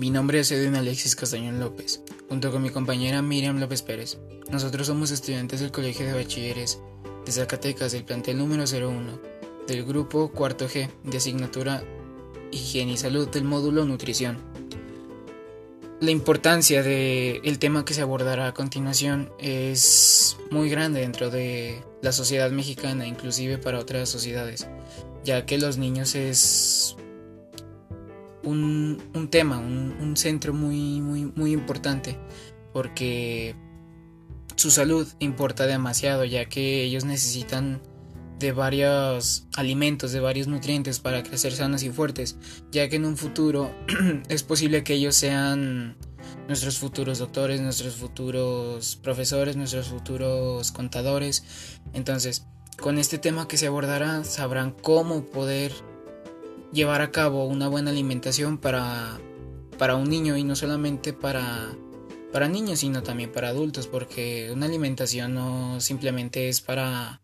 Mi nombre es Edwin Alexis Castañón López, junto con mi compañera Miriam López Pérez. Nosotros somos estudiantes del Colegio de Bachilleres de Zacatecas del plantel número 01 del grupo cuarto G de asignatura Higiene y Salud del módulo Nutrición. La importancia del tema que se abordará a continuación es muy grande dentro de la sociedad mexicana, inclusive para otras sociedades, ya que los niños es un, tema, un, centro muy, muy, muy importante, porque su salud importa demasiado, ya que ellos necesitan de varios alimentos, de varios nutrientes para crecer sanos y fuertes, ya que en un futuro es posible que ellos sean nuestros futuros doctores, nuestros futuros profesores, nuestros futuros contadores. Entonces, con este tema que se abordará, sabrán cómo poder llevar a cabo una buena alimentación para, para un niño y no solamente para, para niños, sino también para adultos, porque una alimentación no simplemente es para,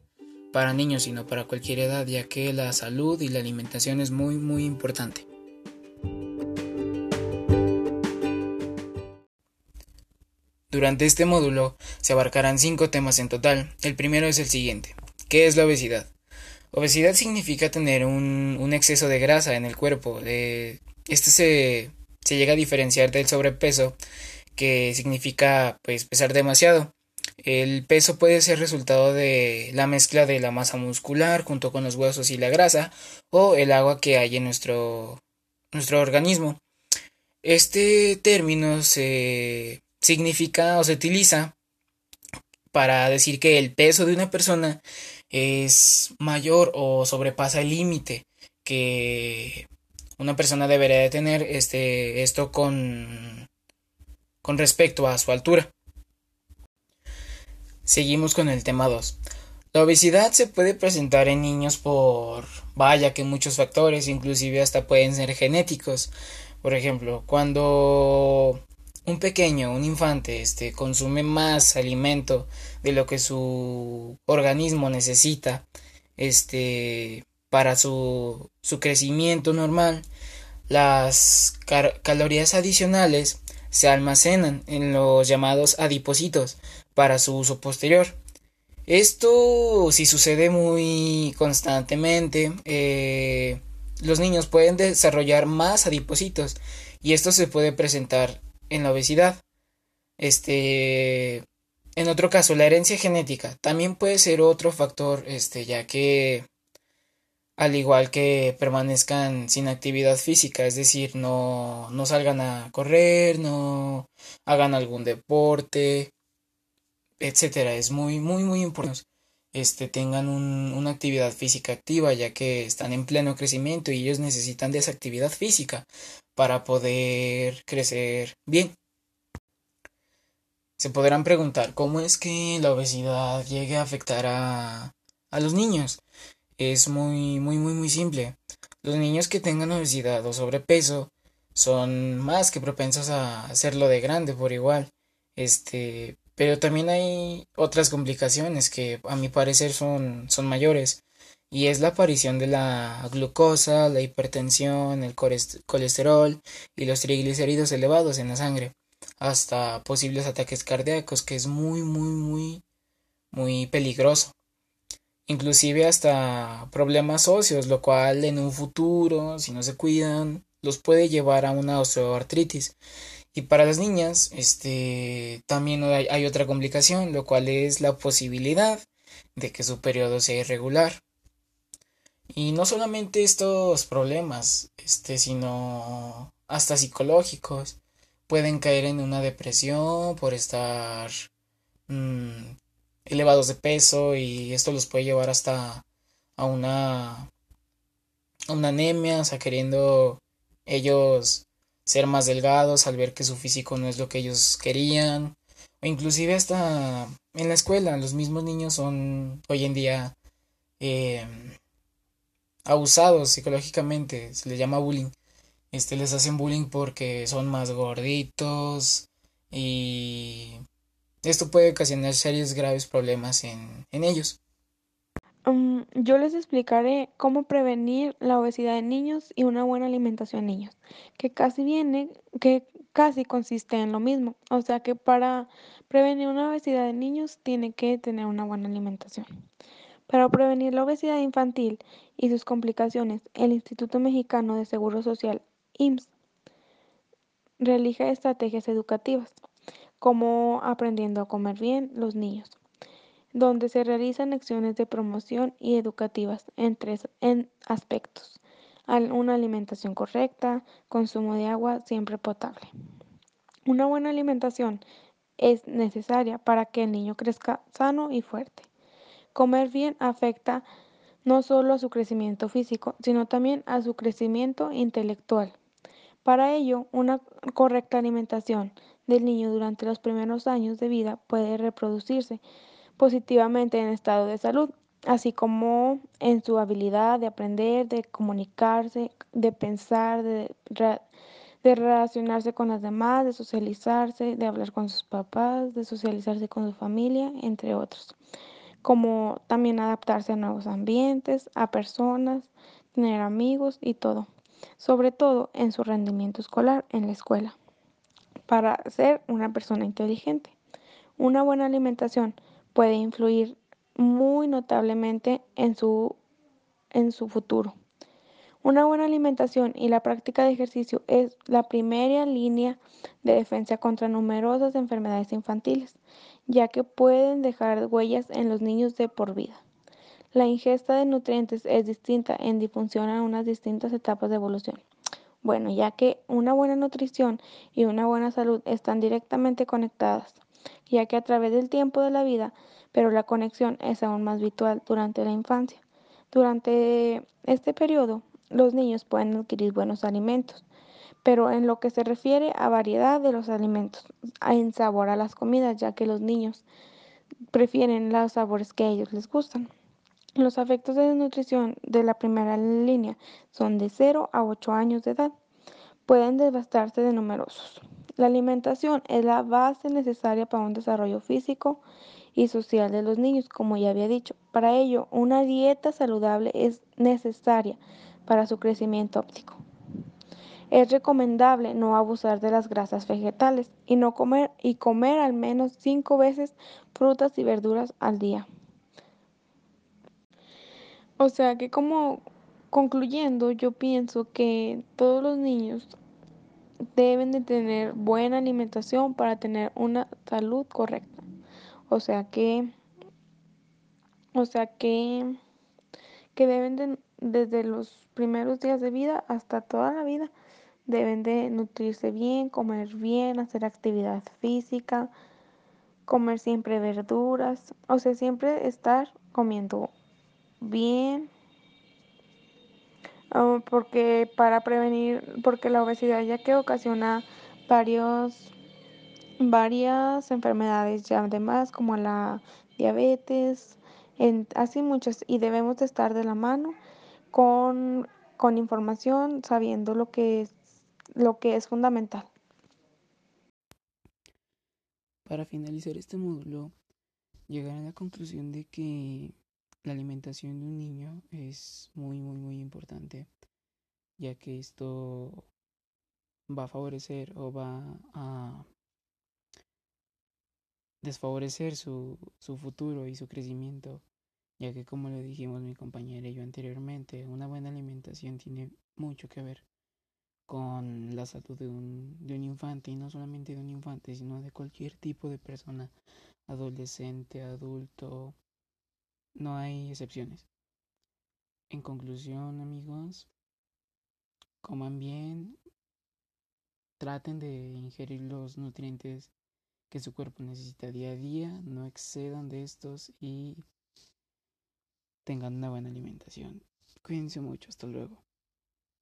para niños, sino para cualquier edad, ya que la salud y la alimentación es muy, muy importante. Durante este módulo se abarcarán cinco temas en total. El primero es el siguiente. ¿Qué es la obesidad? Obesidad significa tener un, exceso de grasa en el cuerpo. este se, se llega a diferenciar del sobrepeso, que significa pues pesar demasiado. El peso puede ser resultado de la mezcla de la masa muscular junto con los huesos y la grasa o el agua que hay en nuestro, nuestro organismo. Este término se significa o se utiliza para decir que el peso de una persona es mayor o sobrepasa el límite que una persona debería de tener este, esto con, con respecto a su altura. Seguimos con el tema 2. La obesidad se puede presentar en niños por vaya que muchos factores, inclusive hasta pueden ser genéticos. Por ejemplo, cuando un pequeño, un infante, este, consume más alimento de lo que su organismo necesita, este, para su, su crecimiento normal, las calorías adicionales se almacenan en los llamados adipocitos para su uso posterior. Esto, si sucede muy constantemente, eh, los niños pueden desarrollar más adipocitos y esto se puede presentar en la obesidad. Este, en otro caso, la herencia genética también puede ser otro factor, este, ya que al igual que permanezcan sin actividad física, es decir, no, no salgan a correr, no hagan algún deporte, etcétera. Es muy, muy, muy importante este, tengan una actividad física activa, ya que están en pleno crecimiento y ellos necesitan de esa actividad física para poder crecer bien. Se podrán preguntar cómo es que la obesidad llegue a afectar a, a los niños. Es muy, muy, muy, muy simple. Los niños que tengan obesidad o sobrepeso son más que propensos a hacerlo de grande por igual. Este, pero también hay otras complicaciones que a mi parecer son, son mayores y es la aparición de la glucosa, la hipertensión, el colesterol y los triglicéridos elevados en la sangre, hasta posibles ataques cardíacos, que es muy, muy, muy, muy peligroso. Inclusive hasta problemas óseos, lo cual en un futuro, si no se cuidan, los puede llevar a una osteoartritis. Y para las niñas, este, también hay, hay otra complicación, lo cual es la posibilidad de que su periodo sea irregular. Y no solamente estos problemas, este, sino hasta psicológicos. Pueden caer en una depresión por estar mm, elevados de peso y esto los puede llevar hasta a una, una anemia, o sea, queriendo ellos ser más delgados al ver que su físico no es lo que ellos querían. O inclusive hasta en la escuela los mismos niños son hoy en día em, abusados psicológicamente se les llama bullying. Este les hacen bullying porque son más gorditos y esto puede ocasionar serios graves problemas en, en ellos Mm, yo les explicaré cómo prevenir la obesidad en niños y una buena alimentación en niños, que casi viene, que casi consiste en lo mismo. O sea que para prevenir una obesidad en niños tiene que tener una buena alimentación. Para prevenir la obesidad infantil y sus complicaciones, el Instituto Mexicano de Seguro Social, IMSS, realiza estrategias educativas, como aprendiendo a comer bien los niños donde se realizan acciones de promoción y educativas en tres en aspectos. Una alimentación correcta, consumo de agua siempre potable. Una buena alimentación es necesaria para que el niño crezca sano y fuerte. Comer bien afecta no solo a su crecimiento físico, sino también a su crecimiento intelectual. Para ello, una correcta alimentación del niño durante los primeros años de vida puede reproducirse positivamente en estado de salud, así como en su habilidad de aprender, de comunicarse, de pensar, de, relacionarse con las demás, de socializarse, de hablar con sus papás, de socializarse con su familia, entre otros. Como también adaptarse a nuevos ambientes, a personas, tener amigos y todo. Sobre todo en su rendimiento escolar en la escuela. Para ser una persona inteligente. Una buena alimentación puede influir muy notablemente en su, en su futuro. Una buena alimentación y la práctica de ejercicio es la primera línea de defensa contra numerosas enfermedades infantiles, ya que pueden dejar huellas en los niños de por vida. La ingesta de nutrientes es distinta en difusión a unas distintas etapas de evolución. Bueno, ya que una buena nutrición y una buena salud están directamente conectadas ya que a través del tiempo de la vida, pero la conexión es aún más habitual durante la infancia. Durante este periodo, los niños pueden adquirir buenos alimentos, pero en lo que se refiere a variedad de los alimentos, en sabor a las comidas, ya que los niños prefieren los sabores que a ellos les gustan. Los efectos de desnutrición de la primera línea son de 0 a 8 años de edad. Pueden devastarse de numerosos. La alimentación es la base necesaria para un desarrollo físico y social de los niños, como ya había dicho. Para ello, una dieta saludable es necesaria para su crecimiento óptico. Es recomendable no abusar de las grasas vegetales y no comer y comer al menos cinco veces frutas y verduras al día. O sea que como concluyendo, yo pienso que todos los niños deben de tener buena alimentación para tener una salud correcta. O sea que, o sea que, que deben de, desde los primeros días de vida hasta toda la vida, deben de nutrirse bien, comer bien, hacer actividad física, comer siempre verduras, o sea, siempre estar comiendo bien, porque para prevenir, porque la obesidad ya que ocasiona varios, varias enfermedades ya además como la diabetes, así muchas, y debemos de estar de la mano con, con información, sabiendo lo que es, lo que es fundamental. Para finalizar este módulo, llegar a la conclusión de que la alimentación de un niño es muy, muy, muy importante, ya que esto va a favorecer o va a desfavorecer su, su futuro y su crecimiento, ya que como lo dijimos mi compañera y yo anteriormente, una buena alimentación tiene mucho que ver con la salud de un, de un infante, y no solamente de un infante, sino de cualquier tipo de persona, adolescente, adulto, no hay excepciones. En conclusión, amigos, coman bien, traten de ingerir los nutrientes que su cuerpo necesita día a día, no excedan de estos y tengan una buena alimentación. Cuídense mucho, hasta luego.